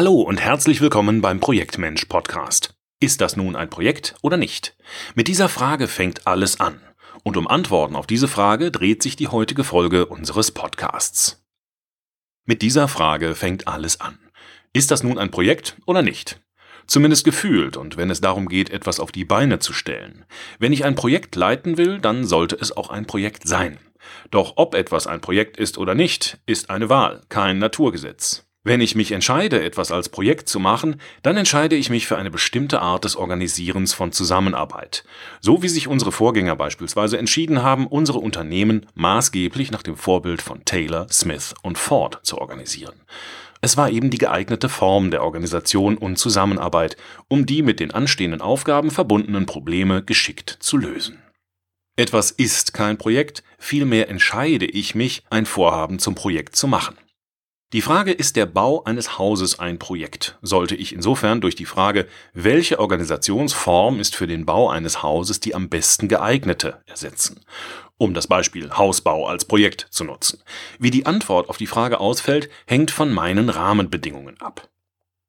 Hallo und herzlich willkommen beim Projektmensch Podcast. Ist das nun ein Projekt oder nicht? Mit dieser Frage fängt alles an. Und um Antworten auf diese Frage dreht sich die heutige Folge unseres Podcasts. Mit dieser Frage fängt alles an. Ist das nun ein Projekt oder nicht? Zumindest gefühlt und wenn es darum geht, etwas auf die Beine zu stellen. Wenn ich ein Projekt leiten will, dann sollte es auch ein Projekt sein. Doch ob etwas ein Projekt ist oder nicht, ist eine Wahl, kein Naturgesetz. Wenn ich mich entscheide, etwas als Projekt zu machen, dann entscheide ich mich für eine bestimmte Art des Organisierens von Zusammenarbeit. So wie sich unsere Vorgänger beispielsweise entschieden haben, unsere Unternehmen maßgeblich nach dem Vorbild von Taylor, Smith und Ford zu organisieren. Es war eben die geeignete Form der Organisation und Zusammenarbeit, um die mit den anstehenden Aufgaben verbundenen Probleme geschickt zu lösen. Etwas ist kein Projekt, vielmehr entscheide ich mich, ein Vorhaben zum Projekt zu machen. Die Frage, ist der Bau eines Hauses ein Projekt, sollte ich insofern durch die Frage, welche Organisationsform ist für den Bau eines Hauses die am besten geeignete, ersetzen, um das Beispiel Hausbau als Projekt zu nutzen. Wie die Antwort auf die Frage ausfällt, hängt von meinen Rahmenbedingungen ab.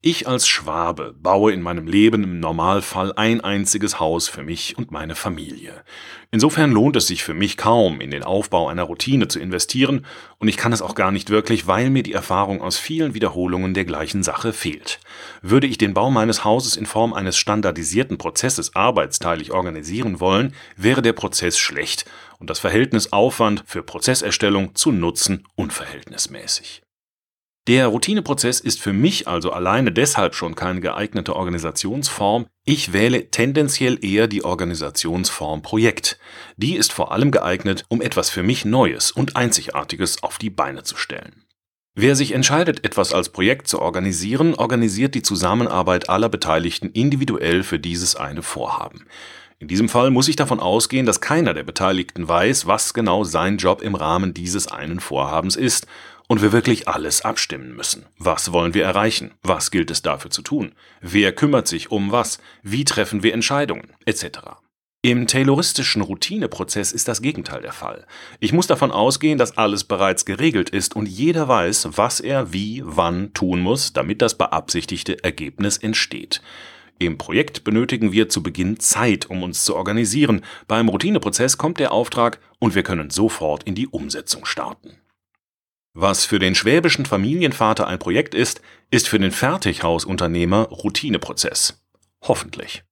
Ich als Schwabe baue in meinem Leben im Normalfall ein einziges Haus für mich und meine Familie. Insofern lohnt es sich für mich kaum, in den Aufbau einer Routine zu investieren, und ich kann es auch gar nicht wirklich, weil mir die Erfahrung aus vielen Wiederholungen der gleichen Sache fehlt. Würde ich den Bau meines Hauses in Form eines standardisierten Prozesses arbeitsteilig organisieren wollen, wäre der Prozess schlecht und das Verhältnis Aufwand für Prozesserstellung zu Nutzen unverhältnismäßig. Der Routineprozess ist für mich also alleine deshalb schon keine geeignete Organisationsform. Ich wähle tendenziell eher die Organisationsform Projekt. Die ist vor allem geeignet, um etwas für mich Neues und Einzigartiges auf die Beine zu stellen. Wer sich entscheidet, etwas als Projekt zu organisieren, organisiert die Zusammenarbeit aller Beteiligten individuell für dieses eine Vorhaben. In diesem Fall muss ich davon ausgehen, dass keiner der Beteiligten weiß, was genau sein Job im Rahmen dieses einen Vorhabens ist und wir wirklich alles abstimmen müssen. Was wollen wir erreichen? Was gilt es dafür zu tun? Wer kümmert sich um was? Wie treffen wir Entscheidungen? Etc. Im tayloristischen Routineprozess ist das Gegenteil der Fall. Ich muss davon ausgehen, dass alles bereits geregelt ist und jeder weiß, was er wie wann tun muss, damit das beabsichtigte Ergebnis entsteht. Im Projekt benötigen wir zu Beginn Zeit, um uns zu organisieren. Beim Routineprozess kommt der Auftrag und wir können sofort in die Umsetzung starten. Was für den schwäbischen Familienvater ein Projekt ist, ist für den Fertighausunternehmer Routineprozess. Hoffentlich.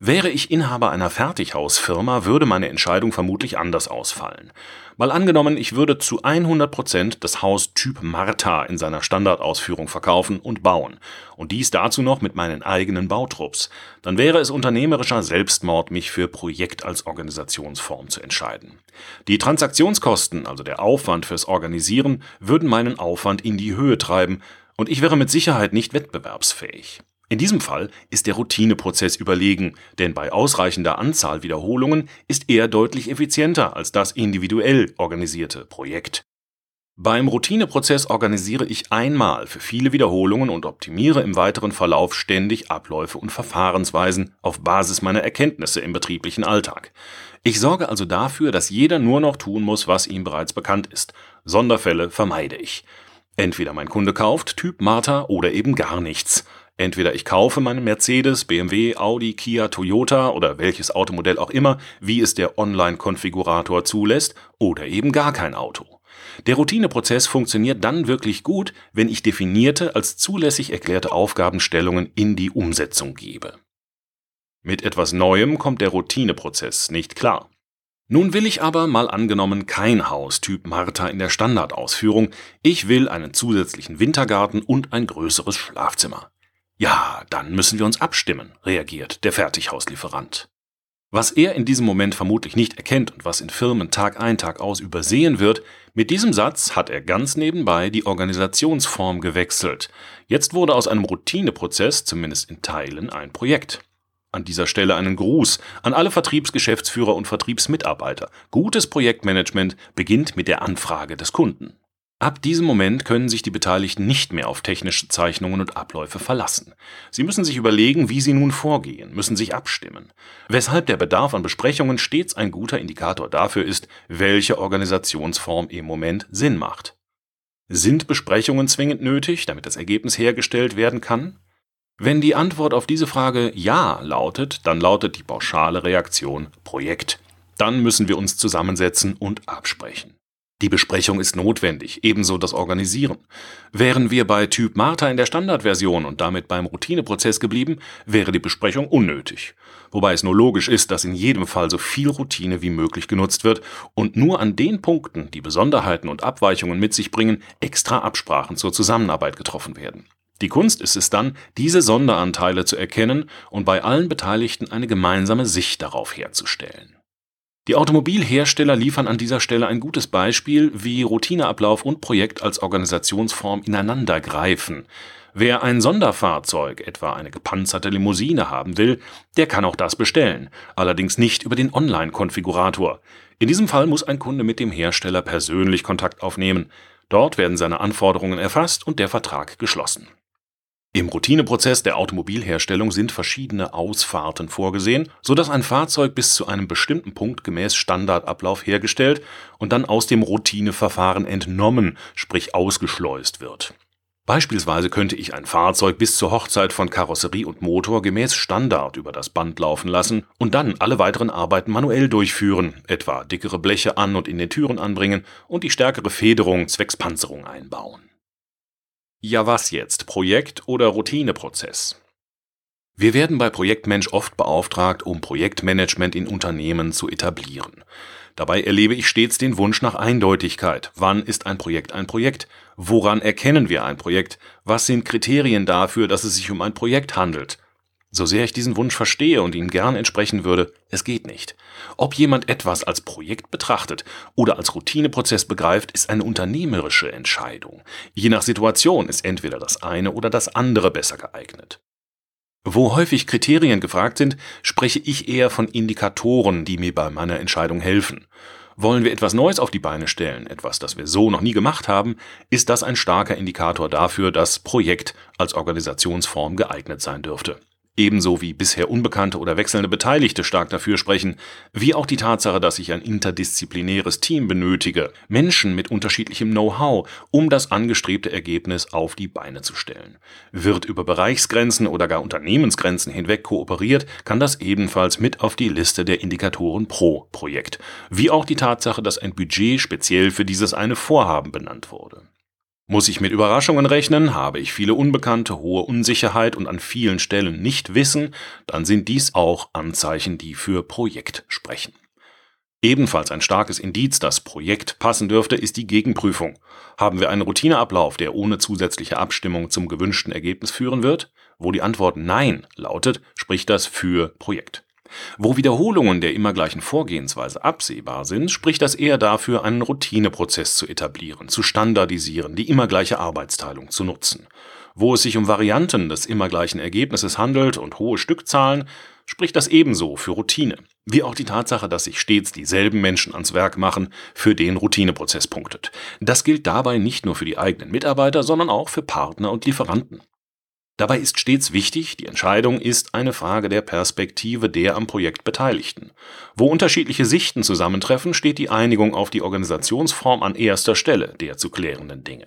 Wäre ich Inhaber einer Fertighausfirma, würde meine Entscheidung vermutlich anders ausfallen. Mal angenommen, ich würde zu 100 Prozent das Haus Typ Martha in seiner Standardausführung verkaufen und bauen. Und dies dazu noch mit meinen eigenen Bautrupps. Dann wäre es unternehmerischer Selbstmord, mich für Projekt als Organisationsform zu entscheiden. Die Transaktionskosten, also der Aufwand fürs Organisieren, würden meinen Aufwand in die Höhe treiben und ich wäre mit Sicherheit nicht wettbewerbsfähig. In diesem Fall ist der Routineprozess überlegen, denn bei ausreichender Anzahl Wiederholungen ist er deutlich effizienter als das individuell organisierte Projekt. Beim Routineprozess organisiere ich einmal für viele Wiederholungen und optimiere im weiteren Verlauf ständig Abläufe und Verfahrensweisen auf Basis meiner Erkenntnisse im betrieblichen Alltag. Ich sorge also dafür, dass jeder nur noch tun muss, was ihm bereits bekannt ist. Sonderfälle vermeide ich. Entweder mein Kunde kauft Typ Martha oder eben gar nichts. Entweder ich kaufe meinen Mercedes, BMW, Audi, Kia, Toyota oder welches Automodell auch immer, wie es der Online-Konfigurator zulässt, oder eben gar kein Auto. Der Routineprozess funktioniert dann wirklich gut, wenn ich definierte, als zulässig erklärte Aufgabenstellungen in die Umsetzung gebe. Mit etwas Neuem kommt der Routineprozess nicht klar. Nun will ich aber mal angenommen kein Haus Typ Martha in der Standardausführung, ich will einen zusätzlichen Wintergarten und ein größeres Schlafzimmer. Ja, dann müssen wir uns abstimmen, reagiert der Fertighauslieferant. Was er in diesem Moment vermutlich nicht erkennt und was in Firmen Tag ein, Tag aus übersehen wird, mit diesem Satz hat er ganz nebenbei die Organisationsform gewechselt. Jetzt wurde aus einem Routineprozess, zumindest in Teilen, ein Projekt. An dieser Stelle einen Gruß an alle Vertriebsgeschäftsführer und Vertriebsmitarbeiter. Gutes Projektmanagement beginnt mit der Anfrage des Kunden. Ab diesem Moment können sich die Beteiligten nicht mehr auf technische Zeichnungen und Abläufe verlassen. Sie müssen sich überlegen, wie sie nun vorgehen, müssen sich abstimmen. Weshalb der Bedarf an Besprechungen stets ein guter Indikator dafür ist, welche Organisationsform im Moment Sinn macht. Sind Besprechungen zwingend nötig, damit das Ergebnis hergestellt werden kann? Wenn die Antwort auf diese Frage Ja lautet, dann lautet die pauschale Reaktion Projekt. Dann müssen wir uns zusammensetzen und absprechen. Die Besprechung ist notwendig, ebenso das Organisieren. Wären wir bei Typ Martha in der Standardversion und damit beim Routineprozess geblieben, wäre die Besprechung unnötig. Wobei es nur logisch ist, dass in jedem Fall so viel Routine wie möglich genutzt wird und nur an den Punkten, die Besonderheiten und Abweichungen mit sich bringen, extra Absprachen zur Zusammenarbeit getroffen werden. Die Kunst ist es dann, diese Sonderanteile zu erkennen und bei allen Beteiligten eine gemeinsame Sicht darauf herzustellen. Die Automobilhersteller liefern an dieser Stelle ein gutes Beispiel, wie Routineablauf und Projekt als Organisationsform ineinander greifen. Wer ein Sonderfahrzeug, etwa eine gepanzerte Limousine haben will, der kann auch das bestellen, allerdings nicht über den Online-Konfigurator. In diesem Fall muss ein Kunde mit dem Hersteller persönlich Kontakt aufnehmen. Dort werden seine Anforderungen erfasst und der Vertrag geschlossen. Im Routineprozess der Automobilherstellung sind verschiedene Ausfahrten vorgesehen, so dass ein Fahrzeug bis zu einem bestimmten Punkt gemäß Standardablauf hergestellt und dann aus dem Routineverfahren entnommen, sprich ausgeschleust wird. Beispielsweise könnte ich ein Fahrzeug bis zur Hochzeit von Karosserie und Motor gemäß Standard über das Band laufen lassen und dann alle weiteren Arbeiten manuell durchführen, etwa dickere Bleche an und in den Türen anbringen und die stärkere Federung zwecks Panzerung einbauen. Ja was jetzt, Projekt oder Routineprozess? Wir werden bei Projektmensch oft beauftragt, um Projektmanagement in Unternehmen zu etablieren. Dabei erlebe ich stets den Wunsch nach Eindeutigkeit. Wann ist ein Projekt ein Projekt? Woran erkennen wir ein Projekt? Was sind Kriterien dafür, dass es sich um ein Projekt handelt? So sehr ich diesen Wunsch verstehe und ihm gern entsprechen würde, es geht nicht. Ob jemand etwas als Projekt betrachtet oder als Routineprozess begreift, ist eine unternehmerische Entscheidung. Je nach Situation ist entweder das eine oder das andere besser geeignet. Wo häufig Kriterien gefragt sind, spreche ich eher von Indikatoren, die mir bei meiner Entscheidung helfen. Wollen wir etwas Neues auf die Beine stellen, etwas, das wir so noch nie gemacht haben, ist das ein starker Indikator dafür, dass Projekt als Organisationsform geeignet sein dürfte. Ebenso wie bisher unbekannte oder wechselnde Beteiligte stark dafür sprechen, wie auch die Tatsache, dass ich ein interdisziplinäres Team benötige, Menschen mit unterschiedlichem Know-how, um das angestrebte Ergebnis auf die Beine zu stellen. Wird über Bereichsgrenzen oder gar Unternehmensgrenzen hinweg kooperiert, kann das ebenfalls mit auf die Liste der Indikatoren pro Projekt, wie auch die Tatsache, dass ein Budget speziell für dieses eine Vorhaben benannt wurde. Muss ich mit Überraschungen rechnen, habe ich viele Unbekannte, hohe Unsicherheit und an vielen Stellen nicht Wissen, dann sind dies auch Anzeichen, die für Projekt sprechen. Ebenfalls ein starkes Indiz, dass Projekt passen dürfte, ist die Gegenprüfung. Haben wir einen Routineablauf, der ohne zusätzliche Abstimmung zum gewünschten Ergebnis führen wird? Wo die Antwort Nein lautet, spricht das für Projekt. Wo Wiederholungen der immer gleichen Vorgehensweise absehbar sind, spricht das eher dafür, einen Routineprozess zu etablieren, zu standardisieren, die immer gleiche Arbeitsteilung zu nutzen. Wo es sich um Varianten des immer gleichen Ergebnisses handelt und hohe Stückzahlen, spricht das ebenso für Routine, wie auch die Tatsache, dass sich stets dieselben Menschen ans Werk machen, für den Routineprozess punktet. Das gilt dabei nicht nur für die eigenen Mitarbeiter, sondern auch für Partner und Lieferanten. Dabei ist stets wichtig, die Entscheidung ist eine Frage der Perspektive der am Projekt Beteiligten. Wo unterschiedliche Sichten zusammentreffen, steht die Einigung auf die Organisationsform an erster Stelle der zu klärenden Dinge.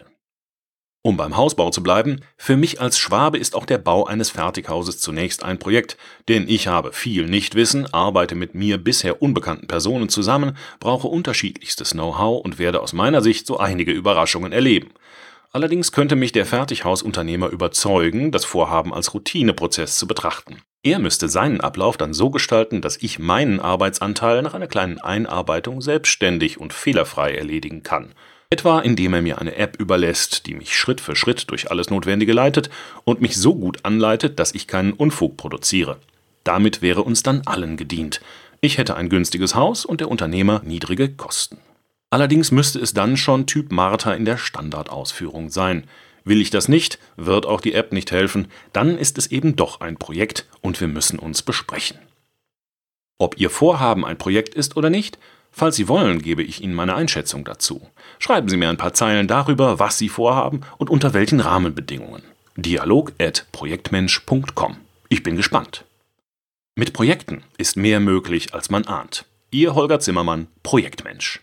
Um beim Hausbau zu bleiben, für mich als Schwabe ist auch der Bau eines Fertighauses zunächst ein Projekt, denn ich habe viel Nichtwissen, arbeite mit mir bisher unbekannten Personen zusammen, brauche unterschiedlichstes Know-how und werde aus meiner Sicht so einige Überraschungen erleben. Allerdings könnte mich der Fertighausunternehmer überzeugen, das Vorhaben als Routineprozess zu betrachten. Er müsste seinen Ablauf dann so gestalten, dass ich meinen Arbeitsanteil nach einer kleinen Einarbeitung selbstständig und fehlerfrei erledigen kann. Etwa indem er mir eine App überlässt, die mich Schritt für Schritt durch alles Notwendige leitet und mich so gut anleitet, dass ich keinen Unfug produziere. Damit wäre uns dann allen gedient. Ich hätte ein günstiges Haus und der Unternehmer niedrige Kosten. Allerdings müsste es dann schon Typ Martha in der Standardausführung sein. Will ich das nicht, wird auch die App nicht helfen, dann ist es eben doch ein Projekt und wir müssen uns besprechen. Ob Ihr Vorhaben ein Projekt ist oder nicht, falls Sie wollen, gebe ich Ihnen meine Einschätzung dazu. Schreiben Sie mir ein paar Zeilen darüber, was Sie vorhaben und unter welchen Rahmenbedingungen. Dialog at projektmensch.com. Ich bin gespannt. Mit Projekten ist mehr möglich, als man ahnt. Ihr Holger Zimmermann, Projektmensch.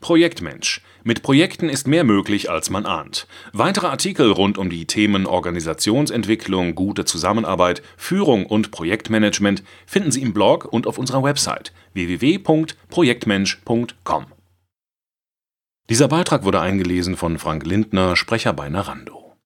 Projektmensch. Mit Projekten ist mehr möglich, als man ahnt. Weitere Artikel rund um die Themen Organisationsentwicklung, gute Zusammenarbeit, Führung und Projektmanagement finden Sie im Blog und auf unserer Website www.projektmensch.com. Dieser Beitrag wurde eingelesen von Frank Lindner, Sprecher bei Narando.